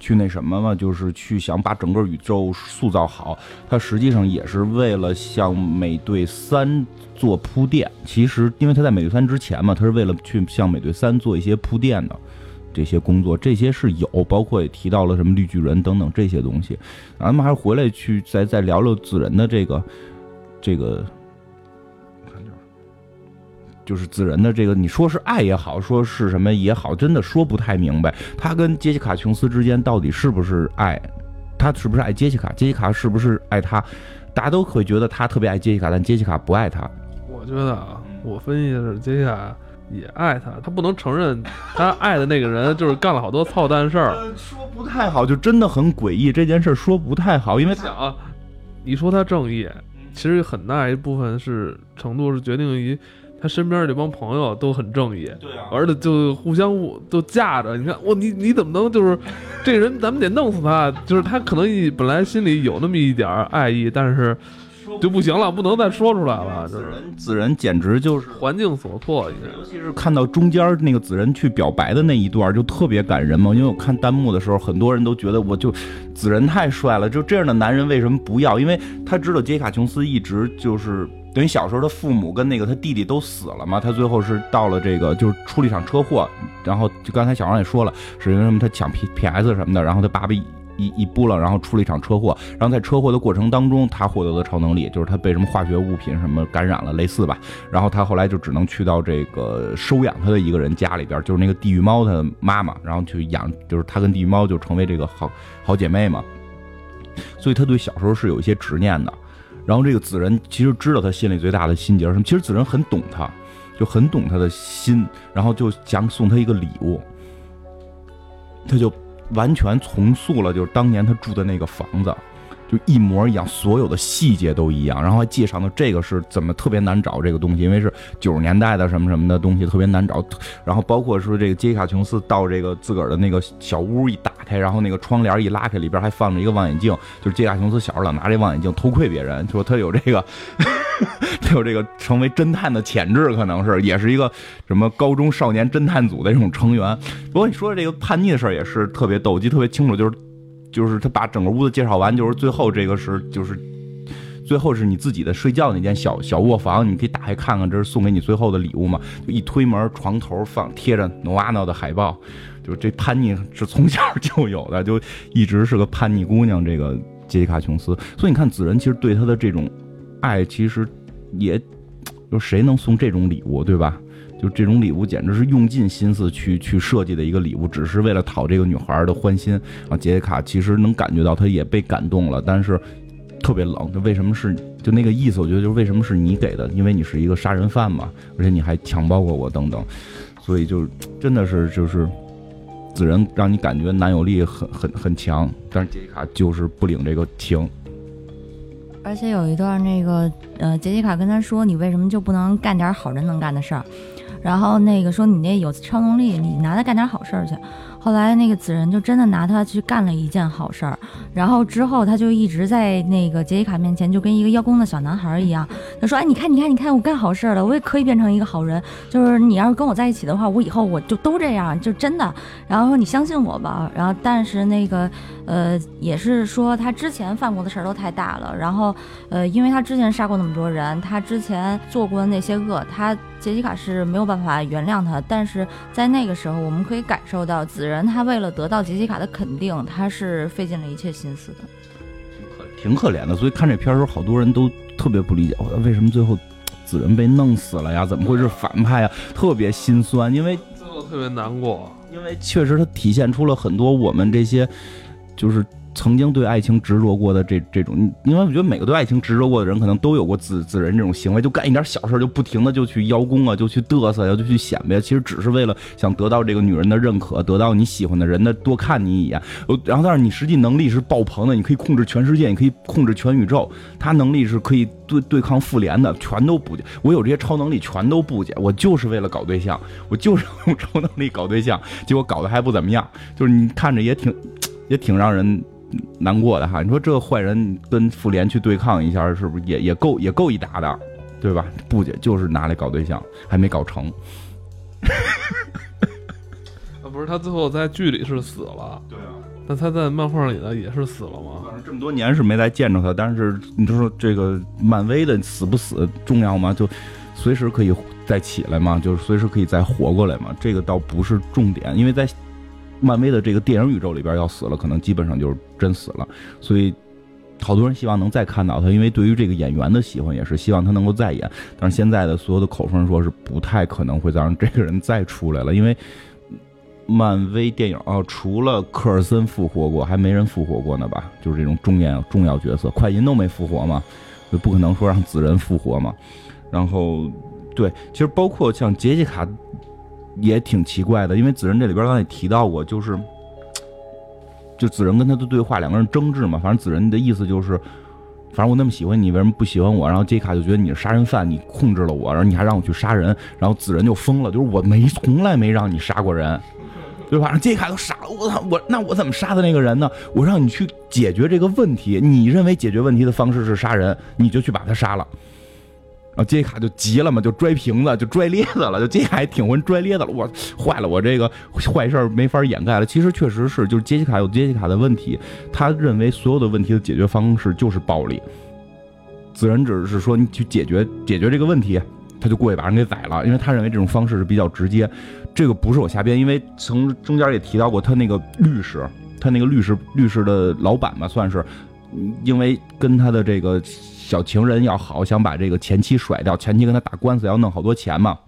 去那什么嘛，就是去想把整个宇宙塑造好。它实际上也是为了向美队三做铺垫。其实，因为他在美队三之前嘛，他是为了去向美队三做一些铺垫的。这些工作，这些是有，包括也提到了什么绿巨人等等这些东西。咱们还是回来去再再聊聊紫人的这个这个，就是紫人的这个，你说是爱也好，说是什么也好，真的说不太明白。他跟杰西卡琼斯之间到底是不是爱？他是不是爱杰西卡？杰西卡是不是爱他？大家都会觉得他特别爱杰西卡，但杰西卡不爱他。我觉得啊，我分析的是杰西卡。也爱他，他不能承认他爱的那个人就是干了好多操蛋事儿。说不太好，就真的很诡异。这件事说不太好，因为想啊，你说他正义，其实很大一部分是程度是决定于他身边这帮朋友都很正义。对啊，而且就互相都架着。你看，我你你怎么能就是这人，咱们得弄死他。就是他可能本来心里有那么一点爱意，但是。就不行了，不能再说出来了。子人，子人简直就是环境所迫，尤其是看到中间那个子人去表白的那一段，就特别感人嘛。因为我看弹幕的时候，很多人都觉得我就子人太帅了，就这样的男人为什么不要？因为他知道杰卡琼斯一直就是等于小时候他父母跟那个他弟弟都死了嘛，他最后是到了这个就是出了一场车祸，然后就刚才小王也说了，是因为什么他抢 P P S 什么的，然后他爸爸。一一波了，然后出了一场车祸，然后在车祸的过程当中，他获得的超能力就是他被什么化学物品什么感染了，类似吧。然后他后来就只能去到这个收养他的一个人家里边，就是那个地狱猫的妈妈，然后去养，就是他跟地狱猫就成为这个好好姐妹嘛。所以他对小时候是有一些执念的。然后这个子人其实知道他心里最大的心结什么，其实子人很懂他，就很懂他的心，然后就想送他一个礼物，他就。完全重塑了，就是当年他住的那个房子，就一模一样，所有的细节都一样。然后还介绍了这个是怎么特别难找这个东西，因为是九十年代的什么什么的东西特别难找。然后包括说这个杰卡琼斯到这个自个儿的那个小屋一打开，然后那个窗帘一拉开，里边还放着一个望远镜，就是杰卡琼斯小时候老拿这望远镜偷窥别人，说他有这个。他有这个成为侦探的潜质，可能是也是一个什么高中少年侦探组的这种成员。不过你说的这个叛逆的事也是特别逗，我记得特别清楚，就是就是他把整个屋子介绍完，就是最后这个是就是最后是你自己的睡觉那间小小卧房，你可以打开看看，这是送给你最后的礼物嘛？就一推门，床头放贴着诺瓦诺的海报，就这叛逆是从小就有的，就一直是个叛逆姑娘。这个杰西卡琼斯，所以你看子仁其实对他的这种。爱其实也，就谁能送这种礼物，对吧？就这种礼物简直是用尽心思去去设计的一个礼物，只是为了讨这个女孩的欢心啊！杰西卡其实能感觉到，她也被感动了，但是特别冷。就为什么是就那个意思？我觉得就是为什么是你给的？因为你是一个杀人犯嘛，而且你还强暴过我等等，所以就真的是就是子仁让你感觉男友力很很很强，但是杰西卡就是不领这个情。而且有一段那个，呃，杰西卡跟他说：“你为什么就不能干点好人能干的事儿？”然后那个说：“你那有超能力，你拿它干点好事儿去。”后来那个紫人就真的拿他去干了一件好事儿，然后之后他就一直在那个杰西卡面前就跟一个邀功的小男孩一样，他说：“哎，你看，你看，你看，我干好事了，我也可以变成一个好人。就是你要是跟我在一起的话，我以后我就都这样，就真的。然后说 你相信我吧。然后但是那个呃，也是说他之前犯过的事儿都太大了。然后呃，因为他之前杀过那么多人，他之前做过的那些恶，他杰西卡是没有办法原谅他。但是在那个时候，我们可以感受到子仁。他为了得到杰西卡的肯定，他是费尽了一切心思的，挺可挺可怜的。所以看这片儿时候，好多人都特别不理解，为什么最后子仁被弄死了呀？怎么会是反派呀？特别心酸，因为最后特别难过，因为确实他体现出了很多我们这些就是曾经对爱情执着过的这这种，因为我觉得每个对爱情执着过的人，可能都有过自自人这种行为，就干一点小事就不停的就去邀功啊，就去嘚瑟呀，就去显摆，其实只是为了想得到这个女人的认可，得到你喜欢的人的多看你一眼。然后，但是你实际能力是爆棚的，你可以控制全世界，你可以控制全宇宙。他能力是可以对对抗复联的，全都不解。我有这些超能力，全都不解。我就是为了搞对象，我就是用超能力搞对象，结果搞得还不怎么样。就是你看着也挺，也挺让人。难过的哈，你说这坏人跟妇联去对抗一下，是不是也也够也够一打的，对吧？不解就是拿来搞对象，还没搞成。啊，不是他最后在剧里是死了，对啊，那他在漫画里呢也是死了吗？这么多年是没再见着他，但是你就说这个漫威的死不死重要吗？就随时可以再起来嘛，就是随时可以再活过来嘛，这个倒不是重点，因为在。漫威的这个电影宇宙里边要死了，可能基本上就是真死了，所以好多人希望能再看到他，因为对于这个演员的喜欢也是希望他能够再演。但是现在的所有的口风说是不太可能会再让这个人再出来了，因为漫威电影啊，除了科尔森复活过，还没人复活过呢吧？就是这种重要重要角色，快银都没复活嘛，就不可能说让紫人复活嘛。然后，对，其实包括像杰西卡。也挺奇怪的，因为子仁这里边刚才也提到过，就是，就子仁跟他的对话，两个人争执嘛。反正子仁的意思就是，反正我那么喜欢你，为什么不喜欢我？然后杰卡就觉得你是杀人犯，你控制了我，然后你还让我去杀人。然后子仁就疯了，就是我没从来没让你杀过人，对吧？杰卡都傻了，我操，我那我怎么杀的那个人呢？我让你去解决这个问题，你认为解决问题的方式是杀人，你就去把他杀了。然后杰西卡就急了嘛，就拽瓶子，就拽咧子了。就杰西卡也挺会拽咧子了，我坏了，我这个坏事没法掩盖了。其实确实是，就是杰西卡有杰西卡的问题，他认为所有的问题的解决方式就是暴力。自然只是说你去解决解决这个问题，他就过去把人给宰了，因为他认为这种方式是比较直接。这个不是我瞎编，因为从中间也提到过，他那个律师，他那个律师律师的老板嘛，算是因为跟他的这个。小情人要好，想把这个前妻甩掉，前妻跟他打官司要弄好多钱嘛。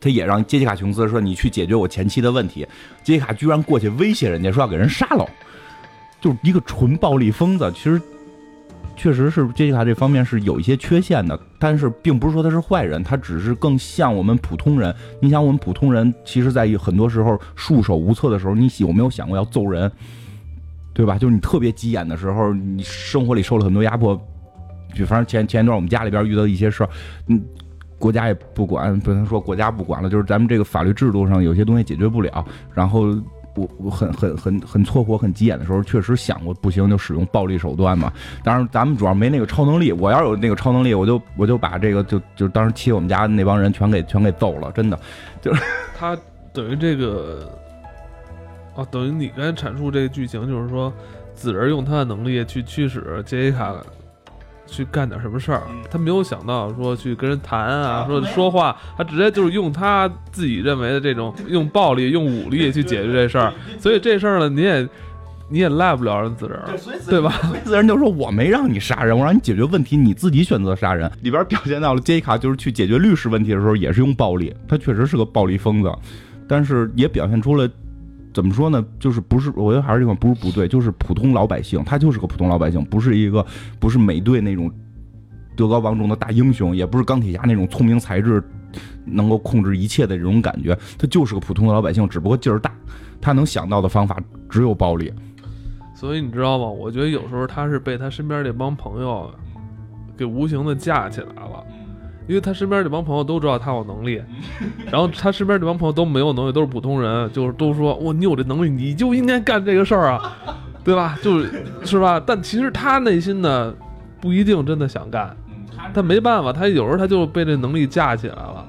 他也让杰西卡琼斯说：“你去解决我前妻的问题。”杰西卡居然过去威胁人家说要给人杀了，就是一个纯暴力疯子。其实确实是杰西卡这方面是有一些缺陷的，但是并不是说他是坏人，他只是更像我们普通人。你想，我们普通人其实，在很多时候束手无策的时候，你有没有想过要揍人？对吧？就是你特别急眼的时候，你生活里受了很多压迫。就反正前前一段我们家里边遇到一些事儿，嗯，国家也不管，不能说国家不管了，就是咱们这个法律制度上有些东西解决不了。然后我我很很很很错火、很急眼的时候，确实想过不行就使用暴力手段嘛。当然咱们主要没那个超能力，我要有那个超能力，我就我就把这个就就当时欺我们家那帮人全给全给揍了，真的。就是 他等于这个，哦，等于你刚才阐述这个剧情，就是说子人用他的能力去驱使杰西卡。去干点什么事儿，他没有想到说去跟人谈啊，说说话，他直接就是用他自己认为的这种用暴力、用武力去解决这事儿。所以这事儿呢，你也你也赖不了人子人，对吧？子人就说我没让你杀人，我让你解决问题，你自己选择杀人。里边表现到了杰伊卡就是去解决律师问题的时候，也是用暴力，他确实是个暴力疯子，但是也表现出了。怎么说呢？就是不是，我觉得还是这块不是不对，就是普通老百姓，他就是个普通老百姓，不是一个不是美队那种德高望重的大英雄，也不是钢铁侠那种聪明才智能够控制一切的这种感觉，他就是个普通的老百姓，只不过劲儿大，他能想到的方法只有暴力。所以你知道吗？我觉得有时候他是被他身边这帮朋友给无形的架起来了。因为他身边这帮朋友都知道他有能力，然后他身边这帮朋友都没有能力，都是普通人，就是都说哇，你有这能力，你就应该干这个事儿啊，对吧？就是是吧？但其实他内心呢，不一定真的想干，他没办法，他有时候他就被这能力架起来了。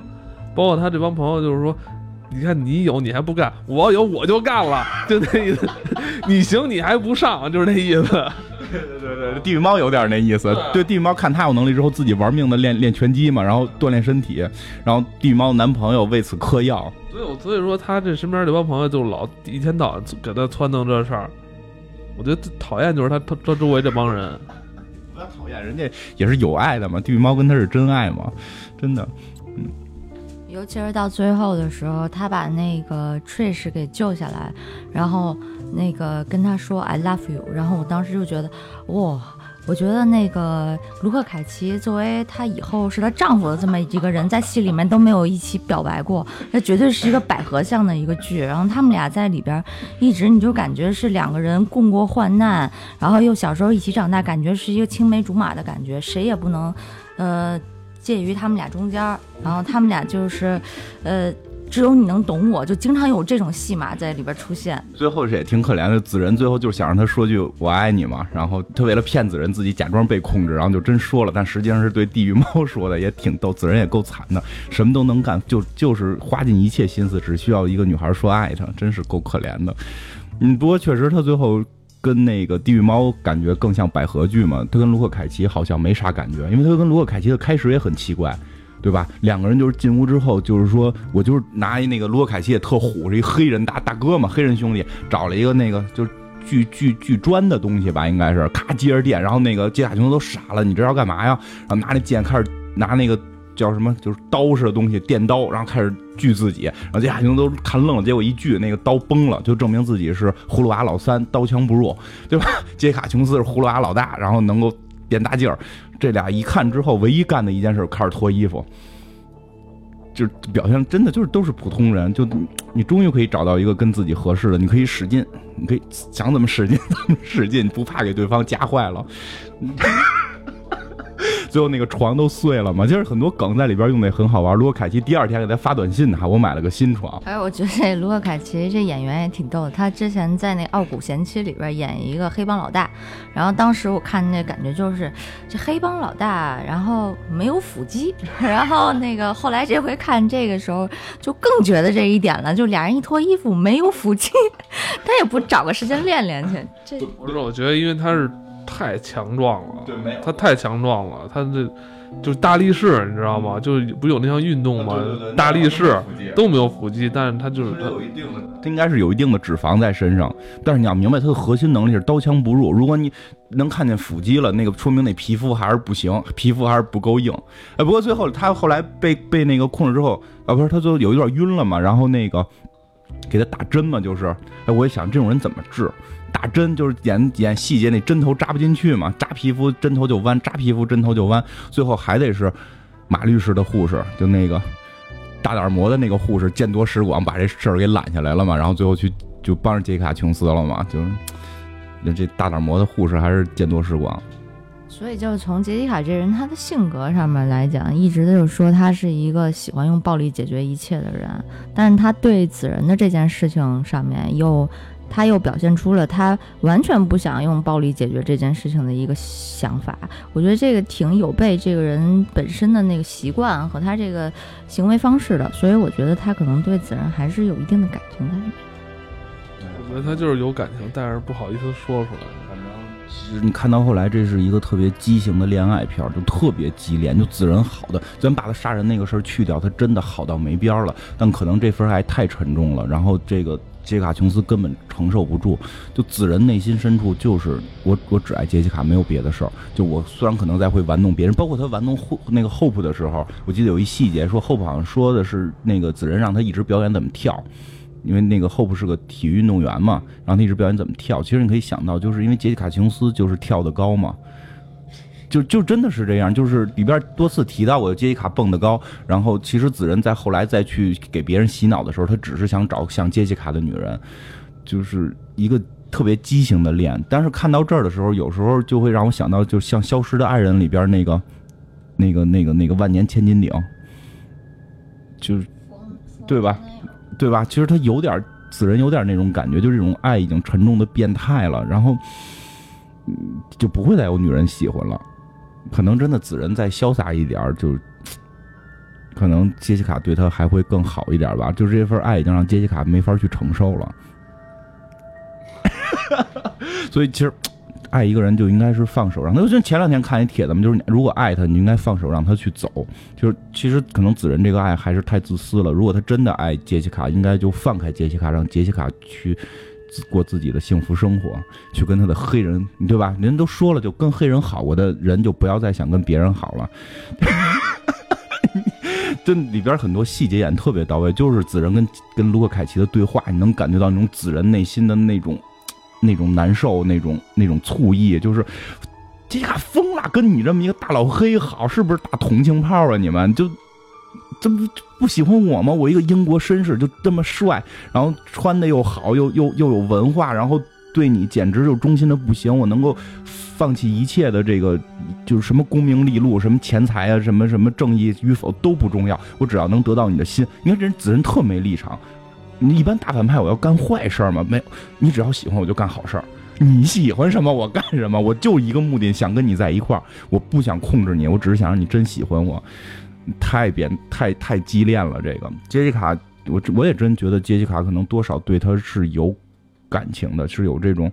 包括他这帮朋友，就是说，你看你有你还不干，我有我就干了，就那意思。你行你还不上，就是那意思。对对对对，地狱猫有点那意思。对，地狱猫看他有能力之后，自己玩命的练练拳击嘛，然后锻炼身体。然后地狱猫男朋友为此嗑药。所以，所以说他这身边这帮朋友就老一天到晚给他撺掇这事儿。我觉得讨厌就是他他他周围这帮人。不要讨厌，人家也是有爱的嘛。地狱猫跟他是真爱嘛，真的。嗯。尤其是到最后的时候，他把那个 Trish 给救下来，然后。那个跟他说 I love you，然后我当时就觉得哇。我觉得那个卢克凯奇作为她以后是她丈夫的这么一个人，在戏里面都没有一起表白过，那绝对是一个百合向的一个剧。然后他们俩在里边一直你就感觉是两个人共过患难，然后又小时候一起长大，感觉是一个青梅竹马的感觉，谁也不能，呃，介于他们俩中间。然后他们俩就是，呃。只有你能懂我，就经常有这种戏码在里边出现。最后是也挺可怜的，子仁最后就是想让他说句“我爱你”嘛，然后他为了骗子仁，自己假装被控制，然后就真说了，但实际上是对地狱猫说的，也挺逗。子仁也够惨的，什么都能干，就就是花尽一切心思，只需要一个女孩说爱他，真是够可怜的。嗯，不过确实他最后跟那个地狱猫感觉更像百合剧嘛，他跟卢克凯奇好像没啥感觉，因为他跟卢克凯奇的开始也很奇怪。对吧？两个人就是进屋之后，就是说我就是拿一那个罗凯西也特虎，是一黑人大大哥嘛，黑人兄弟找了一个那个就是锯锯锯砖的东西吧，应该是咔接着电，然后那个杰卡琼斯都傻了，你这要干嘛呀？然后拿那剑开始拿那个叫什么，就是刀似的东西，电刀，然后开始锯自己，然后杰卡琼斯都看愣了，结果一锯那个刀崩了，就证明自己是葫芦娃老三，刀枪不入，对吧？杰卡琼斯是葫芦娃老大，然后能够变大劲儿。这俩一看之后，唯一干的一件事开始脱衣服，就表现真的就是都是普通人。就你终于可以找到一个跟自己合适的，你可以使劲，你可以想怎么使劲 怎么使劲，不怕给对方夹坏了。最后那个床都碎了嘛，就是很多梗在里边用的也很好玩。卢克凯奇第二天给他发短信呢，我买了个新床。哎，我觉得这卢克凯奇这演员也挺逗的，他之前在那《傲骨贤妻》里边演一个黑帮老大，然后当时我看那感觉就是这黑帮老大，然后没有腹肌，然后那个后来这回看这个时候就更觉得这一点了，就俩人一脱衣服没有腹肌，他也不找个时间练练去。这不是，我觉得因为他是。太强壮了，对，没有他太强壮了，他这就是大力士，你知道吗？就是不有那项运动吗？大力士都没有腹肌，但是他就是他有一定的，他应该是有一定的脂肪在身上。但是你要明白，他的核心能力是刀枪不入。如果你能看见腹肌了，那个说明那皮肤还是不行，皮肤还是不够硬。哎，不过最后他后来被被那个控制之后，啊，不是他最后有一段晕了嘛，然后那个给他打针嘛，就是，哎，我也想这种人怎么治？打针就是演演细节，那针头扎不进去嘛，扎皮肤针头就弯，扎皮肤针头就弯，最后还得是马律师的护士，就那个大胆魔的那个护士，见多识广，把这事儿给揽下来了嘛，然后最后去就帮着杰西卡琼斯了嘛，就是那这大胆魔的护士还是见多识广。所以就是从杰西卡这人他的性格上面来讲，一直就是说他是一个喜欢用暴力解决一切的人，但是他对子人的这件事情上面又。他又表现出了他完全不想用暴力解决这件事情的一个想法，我觉得这个挺有悖这个人本身的那个习惯和他这个行为方式的，所以我觉得他可能对子然还是有一定的感情在里面。我觉得他就是有感情，但是不好意思说出来。反正其实你看到后来，这是一个特别畸形的恋爱片，就特别激烈。就子仁好的，咱把他杀人那个事儿去掉，他真的好到没边儿了。但可能这份爱太沉重了，然后这个。杰西卡琼斯根本承受不住，就子人内心深处就是我，我只爱杰西卡，没有别的事儿。就我虽然可能在会玩弄别人，包括他玩弄后那个 Hope 的时候，我记得有一细节说 Hope 好像说的是那个子人让他一直表演怎么跳，因为那个 Hope 是个体育运动员嘛，然后他一直表演怎么跳。其实你可以想到，就是因为杰西卡琼斯就是跳得高嘛。就就真的是这样，就是里边多次提到我杰西卡蹦得高，然后其实子仁在后来再去给别人洗脑的时候，他只是想找像杰西卡的女人，就是一个特别畸形的恋。但是看到这儿的时候，有时候就会让我想到，就像《消失的爱人》里边那个、那个、那个、那个万年千斤顶，就是对吧？对吧？其实他有点子仁有点那种感觉，就这种爱已经沉重的变态了，然后嗯就不会再有女人喜欢了。可能真的子仁再潇洒一点儿就可能杰西卡对他还会更好一点吧。就是这份爱已经让杰西卡没法去承受了。所以其实爱一个人就应该是放手让他。就前两天看一帖子嘛，就是如果爱他，你应该放手让他去走。就是其实可能子仁这个爱还是太自私了。如果他真的爱杰西卡，应该就放开杰西卡，让杰西卡去。过自己的幸福生活，去跟他的黑人，对吧？人都说了，就跟黑人好过的人，就不要再想跟别人好了。这里边很多细节演特别到位，就是子仁跟跟卢克凯奇的对话，你能感觉到那种子仁内心的那种那种难受，那种那种醋意，就是这下疯了，跟你这么一个大老黑好，是不是打同情炮啊？你们就这不不喜欢我吗？我一个英国绅士就这么帅，然后穿的又好，又又又有文化，然后对你简直就忠心的不行，我能够放弃一切的这个，就是什么功名利禄，什么钱财啊，什么什么正义与否都不重要，我只要能得到你的心。你看这人子人特没立场。你一般大反派我要干坏事儿吗？没有，你只要喜欢我就干好事儿。你喜欢什么我干什么，我就一个目的，想跟你在一块儿。我不想控制你，我只是想让你真喜欢我。太变太太激烈了，这个杰西卡，我我也真觉得杰西卡可能多少对他是有感情的，是有这种，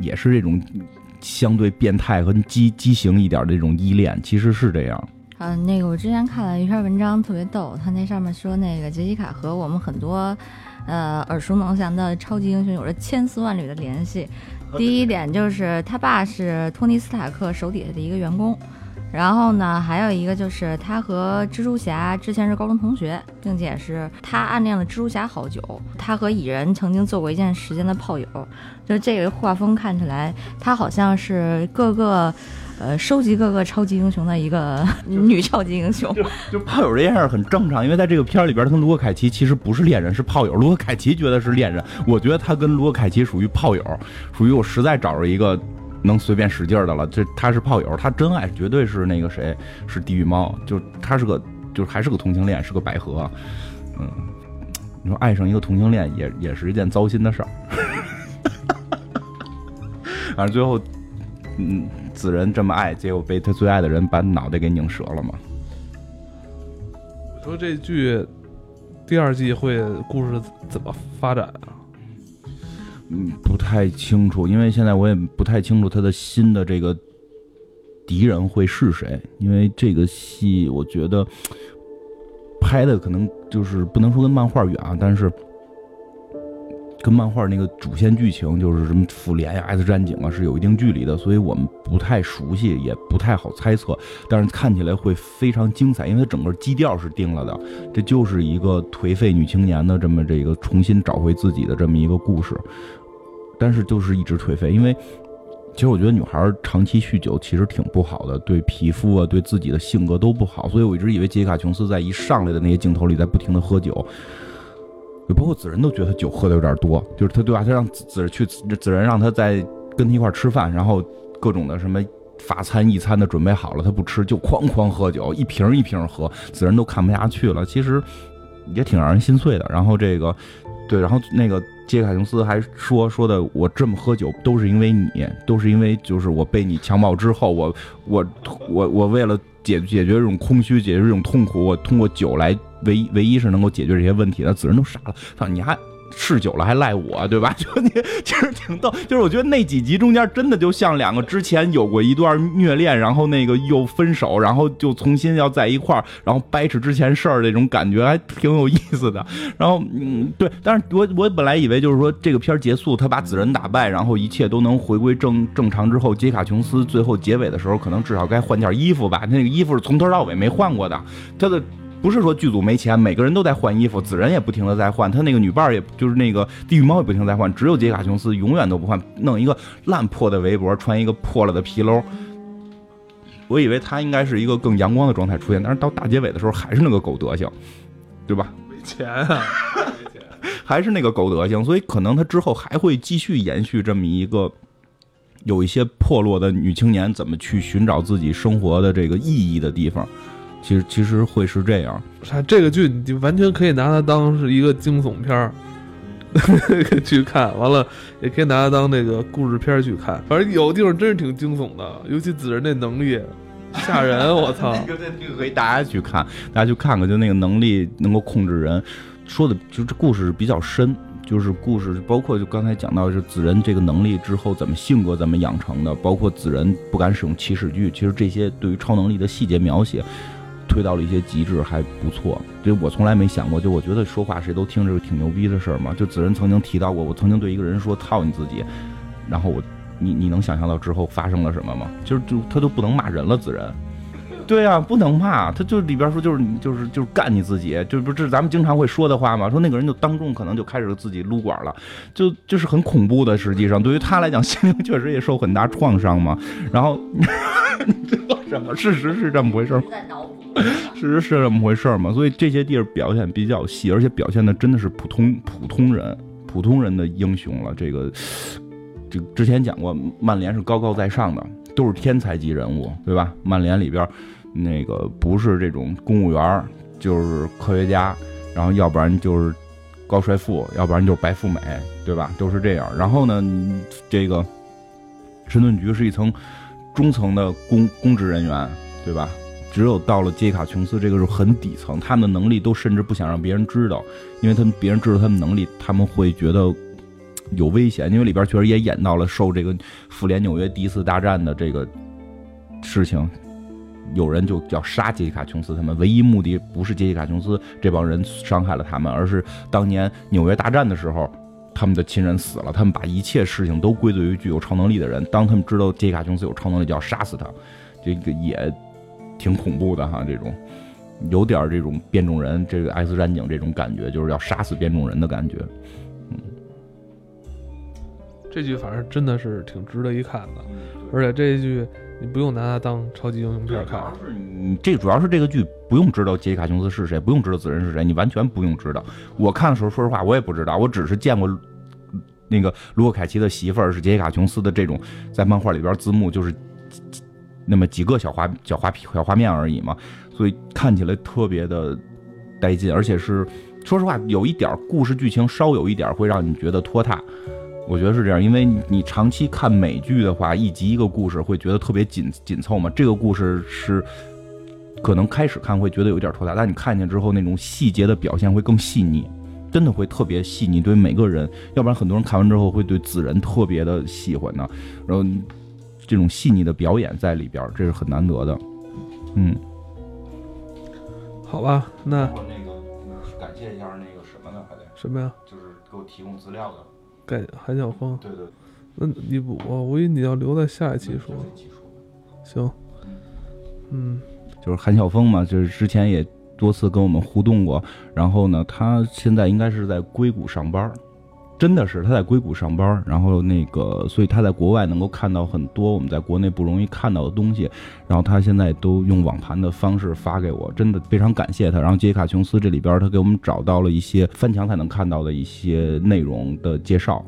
也是这种相对变态和畸畸形一点的这种依恋，其实是这样。嗯，那个我之前看了一篇文章，特别逗。他那上面说，那个杰西卡和我们很多，呃，耳熟能详的超级英雄有着千丝万缕的联系。第一点就是他爸是托尼斯塔克手底下的一个员工，然后呢，还有一个就是他和蜘蛛侠之前是高中同学，并且是他暗恋了蜘蛛侠好久。他和蚁人曾经做过一段时间的炮友，就这个画风看起来，他好像是各个。呃，收集各个超级英雄的一个 女超级英雄，就炮友这件事很正常，因为在这个片儿里边，他跟卢克凯奇其实不是恋人，是炮友。卢克凯奇觉得是恋人，我觉得他跟卢克凯奇属于炮友，属于我实在找着一个能随便使劲的了。这他是炮友，他真爱绝对是那个谁，是地狱猫，就他是个，就是还是个同性恋，是个百合。嗯，你说爱上一个同性恋也也是一件糟心的事儿。反正最后，嗯。子人这么爱，结果被他最爱的人把脑袋给拧折了吗？我说这剧第二季会故事怎么发展啊？嗯，不太清楚，因为现在我也不太清楚他的新的这个敌人会是谁。因为这个戏，我觉得拍的可能就是不能说跟漫画远啊，但是。跟漫画那个主线剧情就是什么复联呀、X 战警啊，是有一定距离的，所以我们不太熟悉，也不太好猜测。但是看起来会非常精彩，因为它整个基调是定了的，这就是一个颓废女青年的这么这个重新找回自己的这么一个故事。但是就是一直颓废，因为其实我觉得女孩长期酗酒其实挺不好的，对皮肤啊、对自己的性格都不好。所以我一直以为杰卡琼斯在一上来的那些镜头里在不停的喝酒。包括子仁都觉得他酒喝的有点多，就是他对吧？他让子子去，子仁让他在跟他一块吃饭，然后各种的什么法餐、一餐的准备好了，他不吃，就哐哐喝酒，一瓶一瓶喝，子仁都看不下去了。其实也挺让人心碎的。然后这个，对，然后那个杰卡琼斯还说说的，我这么喝酒都是因为你，都是因为就是我被你强暴之后，我我我我为了解解决这种空虚，解决这种痛苦，我通过酒来。唯一唯一是能够解决这些问题的，子人都傻了。操，你还试酒了，还赖我，对吧？就你其实挺逗，就是我觉得那几集中间真的就像两个之前有过一段虐恋，然后那个又分手，然后就重新要在一块儿，然后掰扯之前事儿那种感觉，还挺有意思的。然后，嗯，对，但是我我本来以为就是说这个片儿结束，他把子人打败，然后一切都能回归正正常之后，杰卡琼斯最后结尾的时候，可能至少该换件衣服吧？他那个衣服是从头到尾没换过的，他的。不是说剧组没钱，每个人都在换衣服，子人也不停的在换，他那个女伴儿也就是那个地狱猫也不停在换，只有杰卡琼斯永远都不换，弄一个烂破的围脖，穿一个破了的皮褛。我以为他应该是一个更阳光的状态出现，但是到大结尾的时候还是那个狗德行，对吧？没钱啊，没 钱还是那个狗德行，所以可能他之后还会继续延续这么一个有一些破落的女青年怎么去寻找自己生活的这个意义的地方。其实其实会是这样，这个剧你完全可以拿它当是一个惊悚片儿 去看，完了也可以拿它当那个故事片去看。反正有的地方真是挺惊悚的，尤其子人那能力吓人，我操！这个这个可以大家去看，大家去看看，就那个能力能够控制人，说的就这故事比较深，就是故事包括就刚才讲到是子人这个能力之后怎么性格怎么养成的，包括子人不敢使用起始句，其实这些对于超能力的细节描写。推到了一些极致，还不错。就我从来没想过，就我觉得说话谁都听着挺牛逼的事儿嘛。就子仁曾经提到过，我曾经对一个人说“操你自己”，然后我，你你能想象到之后发生了什么吗？就是就他都不能骂人了，子仁，对啊，不能骂，他就里边说就是就是就是干你自己，就不是咱们经常会说的话嘛。说那个人就当众可能就开始自己撸管了，就就是很恐怖的。实际上对于他来讲，心灵确实也受很大创伤嘛。然后 你知道什么？事实是这么回事儿，实是这么回事儿嘛。所以这些地儿表现比较细，而且表现的真的是普通普通人普通人的英雄了。这个这之前讲过，曼联是高高在上的，都是天才级人物，对吧？曼联里边。那个不是这种公务员，就是科学家，然后要不然就是高帅富，要不然就是白富美，对吧？都是这样。然后呢，这个神盾局是一层中层的公公职人员，对吧？只有到了杰西卡琼斯，这个是很底层，他们的能力都甚至不想让别人知道，因为他们别人知道他们能力，他们会觉得有危险。因为里边确实也演到了受这个复联纽约第一次大战的这个事情。有人就要杀杰西卡·琼斯，他们唯一目的不是杰西卡·琼斯这帮人伤害了他们，而是当年纽约大战的时候，他们的亲人死了，他们把一切事情都归罪于具有超能力的人。当他们知道杰西卡·琼斯有超能力，就要杀死他，这个也挺恐怖的哈。这种有点这种变种人，这个 X 战警这种感觉，就是要杀死变种人的感觉。嗯，这剧反正真的是挺值得一看的，而且这一句。你不用拿它当超级英雄片看，这主要是这个剧不用知道杰西卡琼斯是谁，不用知道此人是谁，你完全不用知道。我看的时候，说实话我也不知道，我只是见过那个卢克凯奇的媳妇儿是杰西卡琼斯的这种，在漫画里边字幕就是那么几个小画小画小画面而已嘛，所以看起来特别的带劲，而且是说实话有一点故事剧情稍有一点会让你觉得拖沓。我觉得是这样，因为你长期看美剧的话，一集一个故事会觉得特别紧紧凑嘛。这个故事是可能开始看会觉得有点拖沓，但你看见之后，那种细节的表现会更细腻，真的会特别细腻。对每个人，要不然很多人看完之后会对子人特别的喜欢呢。然后这种细腻的表演在里边，这是很难得的。嗯，好吧，那那个感谢一下那个什么呢？还得什么呀？就是给我提供资料的。感韩晓峰，对对，那你不我我以为你要留在下一期说，行，嗯，就是韩晓峰嘛，就是之前也多次跟我们互动过，然后呢，他现在应该是在硅谷上班。真的是他在硅谷上班，然后那个，所以他在国外能够看到很多我们在国内不容易看到的东西，然后他现在都用网盘的方式发给我，真的非常感谢他。然后杰卡琼斯这里边他给我们找到了一些翻墙才能看到的一些内容的介绍，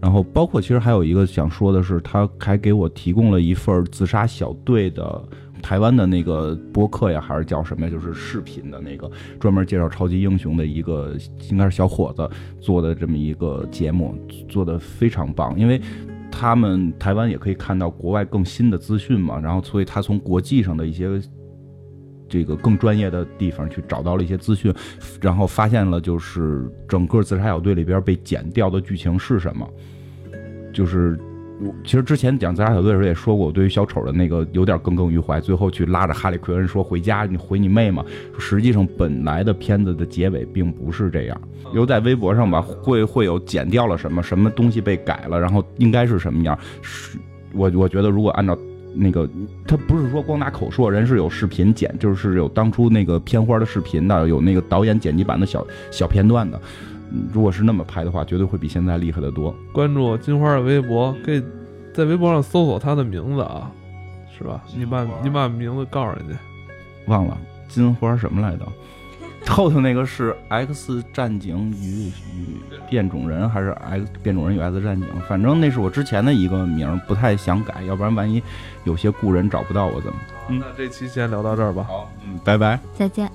然后包括其实还有一个想说的是，他还给我提供了一份自杀小队的。台湾的那个播客呀，还是叫什么呀？就是视频的那个，专门介绍超级英雄的一个，应该是小伙子做的这么一个节目，做的非常棒。因为他们台湾也可以看到国外更新的资讯嘛，然后所以他从国际上的一些这个更专业的地方去找到了一些资讯，然后发现了就是整个自杀小队里边被剪掉的剧情是什么，就是。其实之前讲自杀小队的时候也说过，我对于小丑的那个有点耿耿于怀。最后去拉着哈利奎恩说回家，你回你妹嘛。实际上本来的片子的结尾并不是这样。有在微博上吧，会会有剪掉了什么什么东西被改了，然后应该是什么样。是，我我觉得如果按照那个，他不是说光拿口说，人是有视频剪，就是有当初那个片花的视频的，有那个导演剪辑版的小小片段的。如果是那么拍的话，绝对会比现在厉害的多。关注金花的微博，可以在微博上搜索他的名字啊，是吧？你把你把名字告诉人家。忘了金花什么来着？后头那个是 X 战警与与变种人，还是 X 变种人与 X 战警？反正那是我之前的一个名，不太想改，要不然万一有些故人找不到我怎么？那这期先聊到这儿吧。好，嗯，拜拜，再见。